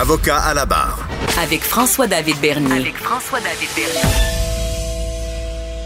Avocat à la barre. Avec François-David Bernier. Avec François-David Bernier.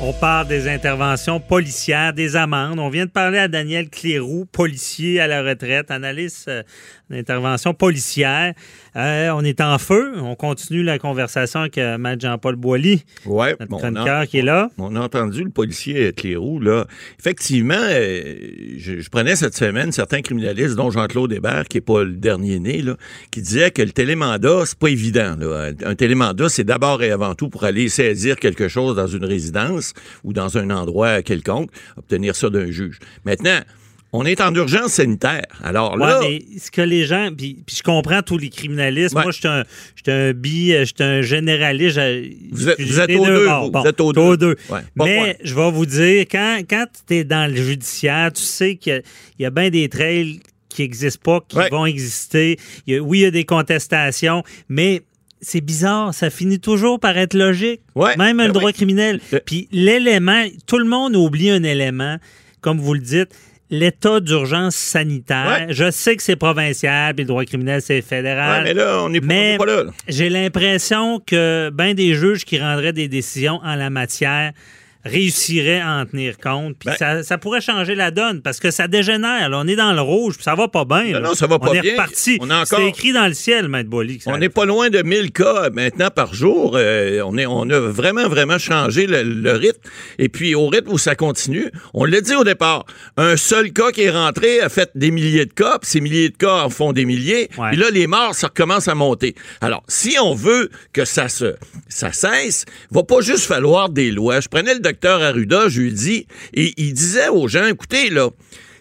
On parle des interventions policières, des amendes. On vient de parler à Daniel Cléroux, policier à la retraite, analyste euh, d'intervention policière. Euh, on est en feu. On continue la conversation avec euh, Maître Jean-Paul Boilly, ouais, notre chroniqueur qui est là. On a entendu le policier Clérou, là. Effectivement, euh, je, je, prenais cette semaine certains criminalistes, dont Jean-Claude Hébert, qui n'est pas le dernier né, là, qui disait que le télémandat, c'est pas évident. Là. Un télémandat, c'est d'abord et avant tout pour aller saisir quelque chose dans une résidence ou dans un endroit quelconque, obtenir ça d'un juge. Maintenant, on est en urgence sanitaire. Alors là. Ouais, mais ce que les gens. Puis, je comprends tous les criminalistes. Ouais. Moi, je suis un, un bi, je suis un généraliste. Vous êtes, vous êtes aux deux. Bon, vous êtes aux deux. Aux deux. Ouais. mais je vais vous dire, quand, quand tu es dans le judiciaire, tu sais qu'il y, y, a bien des trails qui n'existent pas, qui vont exister. Il y a, oui, il y a des contestations, mais c'est bizarre, ça finit toujours par être logique. Ouais, Même ben le droit oui. criminel. Puis l'élément, tout le monde oublie un élément, comme vous le dites, l'état d'urgence sanitaire. Ouais. Je sais que c'est provincial, puis le droit criminel, c'est fédéral. Ouais, mais là, on n'est pas là. là. J'ai l'impression que ben des juges qui rendraient des décisions en la matière réussirait à en tenir compte. Puis Ben- ça, ça pourrait changer la donne parce que ça dégénère. là. On est dans le rouge, puis ça va pas bien. Non, ça va pas on est bien. reparti. On a encore- C'est écrit dans le ciel, Maître ça On n'est pas loin de 1000 cas maintenant par jour. Euh, on, est, on a vraiment, vraiment changé le, le rythme. Et puis, au rythme où ça continue, on l'a dit au départ, un seul cas qui est rentré a fait des milliers de cas, puis ces milliers de cas en font des milliers. Ouais. Puis là, les morts, ça recommence à monter. Alors, si on veut que ça se ça cesse, va pas juste falloir des lois. Je prenais le docteur Arruda, je lui dis, et il disait aux gens, écoutez, là,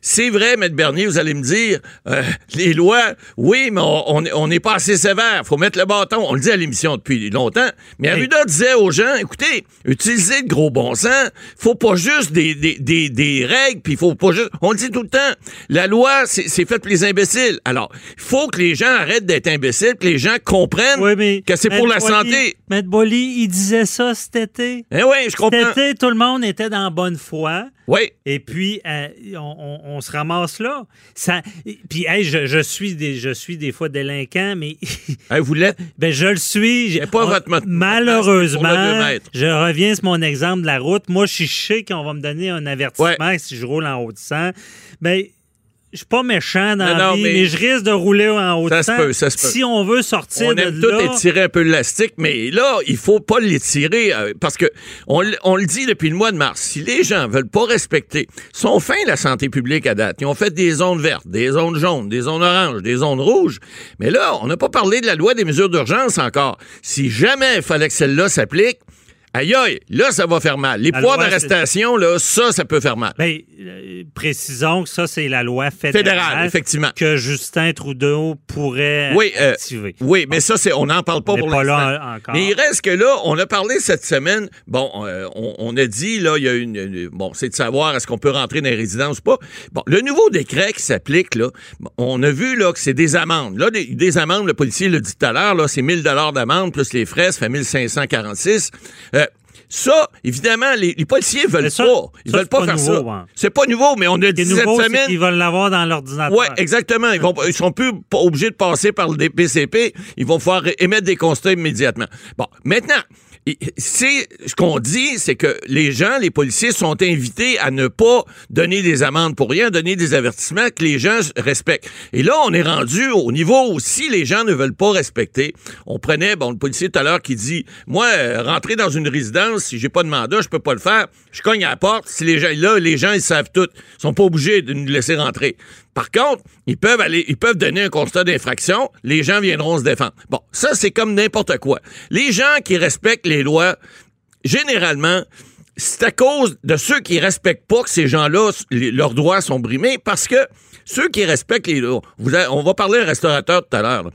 c'est vrai, Maître Bernier, vous allez me dire, euh, les lois, oui, mais on n'est on pas assez sévère. faut mettre le bâton. On le dit à l'émission depuis longtemps. Mais Arruda disait aux gens, écoutez, utilisez le gros bon sens. faut pas juste des, des, des, des règles, puis il faut pas juste... On le dit tout le temps. La loi, c'est fait pour les imbéciles. Alors, il faut que les gens arrêtent d'être imbéciles, que les gens comprennent Oui, mais que c'est pour la santé. Maître Boily, il disait ça cet été. Eh oui, je comprends. Cet été, tout le monde était dans bonne foi. Oui. Et puis, euh, on, on- on se ramasse là. Ça, puis, hey, je, je suis des, je suis des fois délinquant, mais Hey, vous l'êtes. ben, je le suis. Pas on- votre Malheureusement, je reviens sur mon exemple de la route. Moi, je suis sais qu'on va me donner un avertissement si je roule en haut de 100. Ben, je suis pas méchant dans Non, la non, vie, mais- mais... je risque de rouler en haut Ça de se 100. peut, ça se peut. Si on veut sortir On de aime tout là... étirer un peu l'élastique, mais là, il faut pas l'étirer euh, parce que on, on le dit depuis le mois de mars. Si les gens veulent pas respecter, sont fins la santé publique à date. Ils ont fait des zones vertes, des zones jaunes, des zones oranges, des zones rouges. Mais là, on n'a pas parlé de la loi des mesures d'urgence encore. Si jamais il fallait que celle-là s'applique, aïe aïe, là, ça va faire mal. Les La poids loi, d'arrestation, là, ça, ça peut faire mal. Ben, euh, précisons que ça, c'est la loi fédérale, Fédérale, effectivement. que Justin Trudeau pourrait Oui, euh, activer. Oui, mais ça, c'est, on n'en parle pas On pour pas l'instant. là encore. Mais il reste que là, on a parlé cette semaine. Bon, euh, on, on a dit, là, il y a une. une- bon, c'est de savoir est-ce qu'on peut rentrer dans les résidences ou pas. Bon, le nouveau décret qui s'applique, là, on a vu, là, que c'est des amendes. Là, des, des amendes, le policier l'a dit tout à l'heure, là, c'est 1000 d'amende plus les frais, ça fait 1546. Euh, ça, évidemment, les, les policiers veulent ça- pas. Ils ça, veulent pas, pas faire nouveau, ça. hein. C'est pas nouveau, mais on a dit est cette nouveau, semaine. qu'ils veulent l'avoir dans l'ordinateur. Oui, exactement. Ils, vont, ils sont plus obligés de passer par le DPCP. Ils vont pouvoir émettre des constats immédiatement. Bon, maintenant, c'est ce qu'on dit, c'est que les gens, les policiers sont invités à ne pas donner des amendes pour rien, donner des avertissements que les gens respectent. Et là, on est rendu au niveau où si les gens ne veulent pas respecter, on prenait, bon, le policier tout à l'heure qui dit, moi, euh, rentrer dans une résidence, si j'ai pas de mandat, je peux pas le faire. Je cogne à la porte. Si les gens, là, les gens, ils savent tout. Ils sont pas obligés de nous laisser rentrer. Par contre, ils peuvent aller, ils peuvent donner un constat d'infraction. Les gens viendront se défendre. Bon, ça, c'est comme n'importe quoi. Les gens qui respectent les lois, généralement, c'est à cause de ceux qui respectent pas que ces gens-là, leurs droits sont brimés, parce que ceux qui respectent les lois, on va parler un restaurateur tout à l'heure.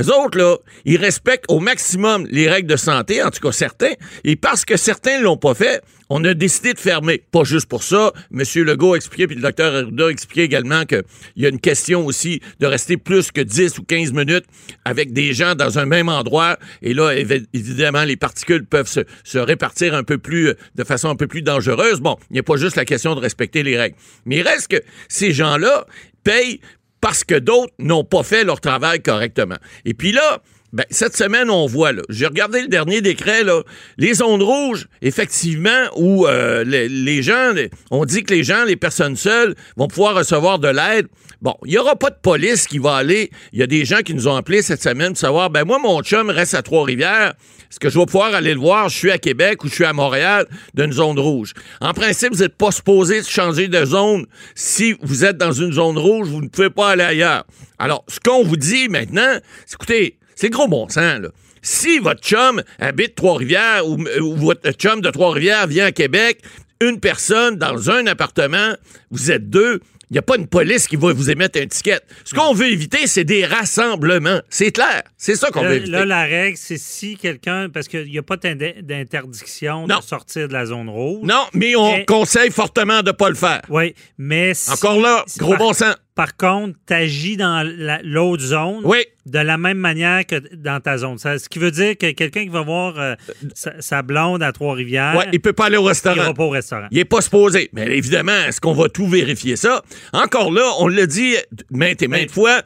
Eux autres, là, ils respectent au maximum les règles de santé, en tout cas certains, et parce que certains l'ont pas fait, on a décidé de fermer. Pas juste pour ça. M. Legault a expliqué, puis le docteur Arruda a expliqué également qu'il y a une question aussi de rester plus que 10 ou 15 minutes avec des gens dans un même endroit. Et là, évi- évidemment, les particules peuvent se, se répartir un peu plus, euh, de façon un peu plus dangereuse. Bon, il n'y a pas juste la question de respecter les règles. Mais il reste que ces gens-là payent parce que d'autres n'ont pas fait leur travail correctement. Et puis là, ben, cette semaine, on voit, là, j'ai regardé le dernier décret, là, les zones rouges, effectivement, où euh, les, gens, on dit que les gens, les personnes seules, vont pouvoir recevoir de l'aide. Bon, il n'y aura pas de police qui va aller. Il y a des gens qui nous ont appelés cette semaine pour savoir, ben moi, mon chum reste à Trois-Rivières. Est-ce que je vais pouvoir aller le voir? Je suis à Québec ou je suis à Montréal d'une zone rouge? En principe, vous n'êtes pas supposé changer de zone. Si vous êtes dans une zone rouge, vous ne pouvez pas aller ailleurs. Alors, ce qu'on vous dit maintenant, c'est écoutez, c'est gros bon sens, là. Si votre chum habite Trois-Rivières ou, ou votre chum de Trois-Rivières vient à Québec, une personne dans un appartement, vous êtes deux, il n'y a pas une police qui va vous émettre un ticket. Ce qu'on veut éviter, c'est des rassemblements. C'est clair. C'est ça qu'on veut éviter. là, la règle, c'est si quelqu'un. Parce qu'il n'y a pas d'interdiction de sortir de la zone rouge. non, mais on Mais- conseille fortement de ne pas le faire. Oui, mais. si- Encore là, gros par- bon sens. Par contre, tu agis dans la- l'autre zone Oui. de la même manière que dans ta zone. Ça, ce qui veut dire que quelqu'un qui va voir euh, sa, sa blonde à Trois-Rivières, Ouais, il peut pas aller au il restaurant. ira pas au restaurant. Il n'est pas supposé. Mais évidemment, est-ce qu'on va tout vérifier ça? Encore là, on l'a dit maintes et maintes fois,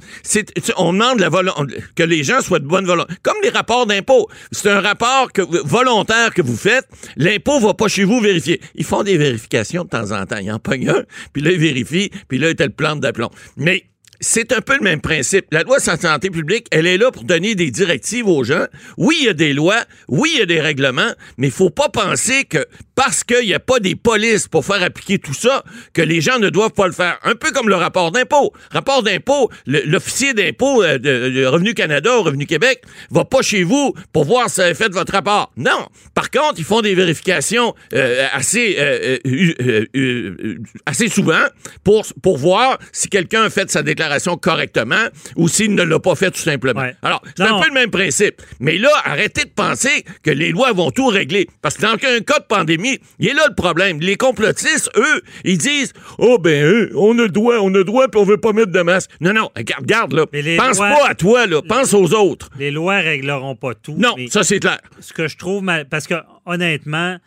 on demande la que les gens soient de bonne volonté. Comme les rapports d'impôt. C'est un rapport que, volontaire que vous faites. L'impôt va pas chez vous vérifier. Ils font des vérifications de temps en temps. Ils en pognent un, puis là, ils vérifient, puis là, il le plante d'aplomb. Mais c'est un peu le même principe. La loi sur santé publique, elle est là pour donner des directives aux gens. Oui, il y a des lois, oui, il y a des règlements, mais il faut pas penser que parce qu'il n'y a pas des polices pour faire appliquer tout ça, que les gens ne doivent pas le faire. Un peu comme le rapport d'impôt. Rapport d'impôt, l'officier d'impôt euh, de, Revenu Canada ou Revenu Québec va pas chez vous pour voir si vous avez fait votre rapport. Non. Par contre, ils font des vérifications assez, euh, euh, assez souvent pour, pour voir si quelqu'un a fait sa déclaration correctement ou s'il ne l'a pas fait tout simplement. Ouais. Alors, c'est un peu le même principe. Mais là, arrêtez de penser que les lois vont tout régler. Parce que dans un cas de pandémie, il est là le problème. Les complotistes, eux, ils disent Oh, ben, eux, on a le droit, on a le droit, puis on veut pas mettre de masque. Non, non, regarde, regarde là. Pense lois- pas à toi, là. Pense aux autres. Les lois régleront pas tout. Non, ça, c'est clair. ce que je trouve mal, parce que honnêtement,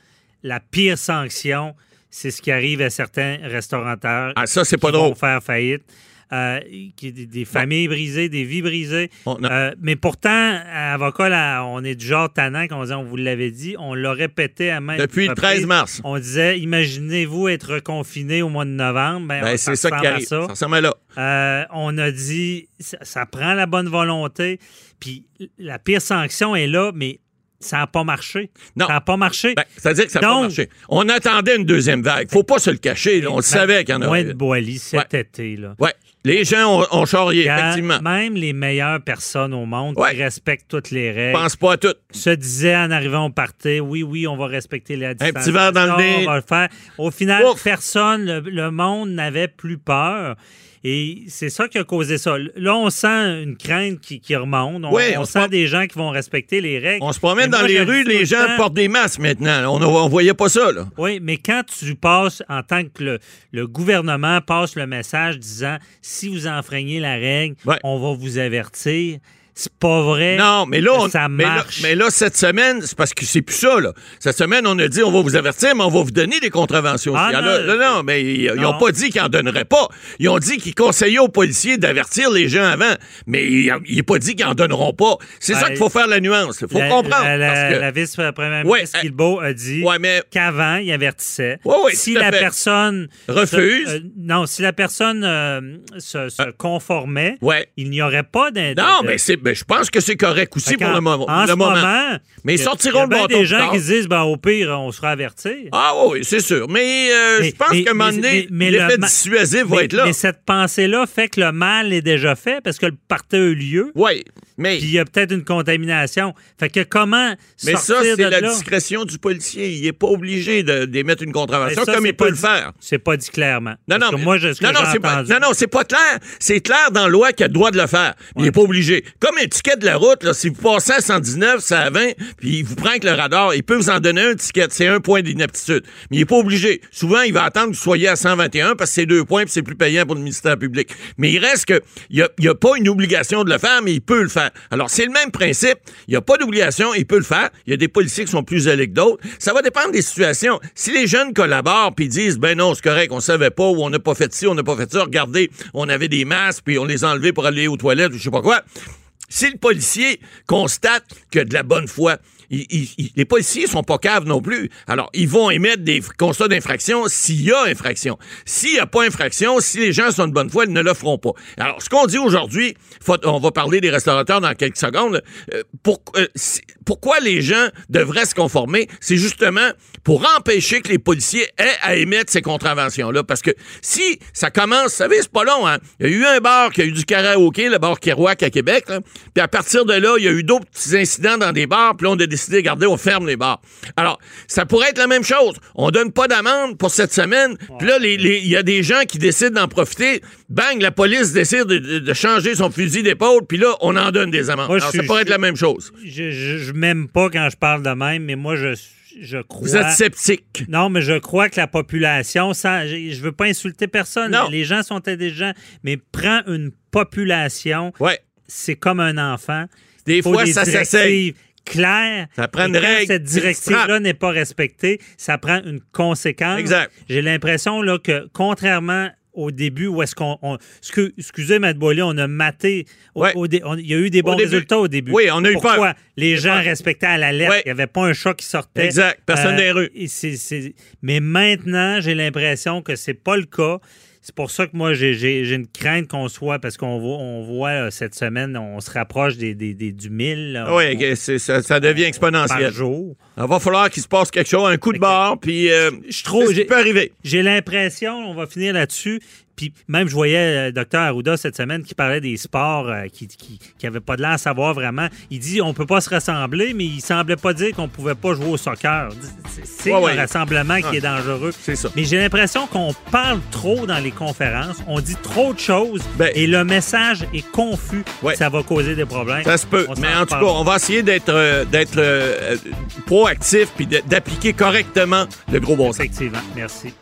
la pire sanction, c'est ce qui arrive à certains restaurateurs. Ah, ça, c'est pas qui vont drôle. faire faillite. Euh, qui- des, familles brisées, des vies brisées. On a- Euh, mais pourtant, à avocat, là, on est du genre tannant, qu'on disait, on vous l'avait dit, on l'a répété à même Depuis le 13 mars. On disait, imaginez-vous être confiné au mois de novembre. Ben, Ben, c'est ça qui arrive. ça. Ça ressemble à là. Euh, on a dit, ça, ça prend la bonne volonté. Puis la pire sanction est là, mais ça n'a pas marché. Non. Ça n'a pas marché. Ben, C'est-à-dire que ça n'a pas marché. On attendait une deuxième vague. Faut pas se le cacher. là. On le savait qu'il y en Moins aurait. de Boily cet Ouais. été. Là. Ouais. Les gens ont, ont charrié, effectivement. Même les meilleures personnes au monde Ouais. qui respectent toutes les règles Pense pas à tout. se disaient en arrivant au party, oui, oui, on va respecter la distance. petit verre dans le nez. On va le faire. Au final, Ouf. personne, le, le monde n'avait plus peur. Et c'est ça qui a causé ça. Là, on sent une crainte qui, qui remonte. On, Oui, on on se sent des gens qui vont respecter les règles. On se promène dans les rues, les gens temps, portent des masques maintenant. On ne voyait pas ça, là. Oui, mais quand tu passes, en tant que le, le gouvernement passe le message disant si vous enfreignez la règle, on va vous avertir. C'est pas vrai. Non, mais là, on- ça mais là, marche. mais là, cette semaine, c'est parce que c'est plus ça, là. Cette semaine, on a dit, on va vous avertir, mais on va vous donner des contraventions. Ah, non, non, non, mais ils n'ont non. pas dit qu'ils n'en donneraient pas. Ils ont dit qu'ils conseillaient aux policiers d'avertir les gens avant, mais il n'est pas dit qu'ils n'en donneront pas. C'est ça Ben, qu'il faut faire la nuance. Il faut la, comprendre. La, la- que- la vice-première Ouais, ministre euh, Guilbeault a dit Ouais, mais- qu'avant, il avertissait. Ouais, ouais, si la fait. personne Refuse. se- euh, non, si la personne euh, se, se conformait, Ouais. il n'y aurait pas d'in- Non, mais c'est, ben, je pense que c'est correct aussi pour le, moment. En le ce moment. moment, Mais ils il y a- sortiront il y a le bâton des gens tard. qui se disent, ben, au pire, on sera averti. Ah oui, c'est sûr. Mais, euh, Mais- je pense qu'à un moment donné, le l'effet dissuasif va être là. mais cette pensée-là fait que le mal est déjà fait parce que le party a eu lieu. Oui, mais... Puis il y a peut-être une contamination. Fait que comment Mais ça, c'est la là? discrétion du policier. Il n'est pas obligé d'émettre une contravention ça, comme il peut le faire. C'est pas dit clairement. Non, non, mais- moi, je, ce non, non, pas, non, non, c'est pas clair. C'est clair dans la loi qu'il a le droit de le faire. Il n'est pas obligé. Comme un ticket de la route, si vous passez à 119, c'est à 20, puis il vous prend avec le radar, il peut vous en donner un ticket. C'est un point d'inaptitude. Mais il n'est pas obligé. Souvent, il va attendre que vous soyez à 121 parce que c'est deux points puis c'est plus payant pour le ministère public. Mais il reste que, il n'y a pas une obligation de le faire, mais il peut le faire. Alors, c'est le même principe. Il n'y a pas d'obligation, il peut le faire. Il y a des policiers qui sont plus allés que d'autres. Ça va dépendre des situations. Si les jeunes collaborent puis disent, ben non, c'est correct, on savait pas ou on n'a pas fait ci, on n'a pas fait ça, regardez, on avait des masques puis on les a enlevés pour aller aux toilettes ou je sais pas quoi. Si le policier constate que de la bonne foi, les policiers sont pas caves non plus. Alors, ils vont émettre des constats d'infraction s'il y a infraction. S'il n'y a pas infraction, si les gens sont de bonne foi, ils ne le feront pas. Alors, ce qu'on dit aujourd'hui, on va parler des restaurateurs dans quelques secondes, euh, pour- euh, pourquoi les gens devraient se conformer, c'est justement pour empêcher que les policiers aient à émettre ces contraventions-là. Parce que si ça commence, vous savez, c'est pas long, hein? Il y a eu un bar qui a eu du karaoké, le bar Kerouac à Québec, là. Puis à partir de là, il y a eu d'autres petits incidents dans des bars, puis là, on a décidé, regardez, on ferme les bars. Alors, ça pourrait être la même chose. On donne pas d'amende pour cette semaine, puis là, il y a des gens qui décident d'en profiter. Bang, la police décide de, de- de changer son fusil d'épaule, puis là, on en donne des amendes. Moi, Alors, suis- ça pourrait être la même chose. Je, je, je m'aime pas quand je parle de même, mais moi, je, je crois. Vous êtes sceptique. Non, mais je crois que la population, ça, je veux pas insulter personne. Non. Les gens sont intelligents, mais prends une population, Ouais. c'est comme un enfant. Des fois, des ça s'essaye. Claires. Ça prend Et une quand règle, Cette directive-là n'est pas respectée, ça prend une conséquence. Exact. J'ai l'impression là, que, contrairement au début, où est-ce qu'on. on- excu- excusez, Matt Boilly, on a maté. au- Ouais. au dé- on- il y a eu des bons résultats au début. Oui, on a eu Pourquoi? peur. Les gens peur. respectaient à la lettre. Ouais. Il n'y avait pas un chat qui sortait. Exact. Personne dans les rues. Mais maintenant, j'ai l'impression que c'est pas le cas. C'est pour ça que moi, j'ai- une crainte qu'on soit, parce qu'on voit, on voit euh, cette semaine, on se rapproche des, des- des- du 1000 là, Oui, ça, ça devient par exponentiel. jour. Il va falloir qu'il se passe quelque chose, un coup de barre, puis euh, Je trouve- peut arriver. J'ai l'impression, on va finir là-dessus, puis même je voyais le docteur Arruda cette semaine qui parlait des sports euh, qui qui, qui pas de l'air à savoir vraiment. Il dit on peut pas se rassembler, mais il semblait pas dire qu'on pouvait pas jouer au soccer. C'est- Ouais, le ouais. rassemblement qui est dangereux. C'est ça. Mais j'ai l'impression qu'on parle trop dans les conférences, on dit trop de choses Ben- et le message est confus. Ouais. Ça va causer des problèmes. Ça se peut. On Mais en tout cas, on va essayer d'être euh, d'être euh, euh, proactif puis d'appliquer correctement le gros bon sens. Effectivement. Merci.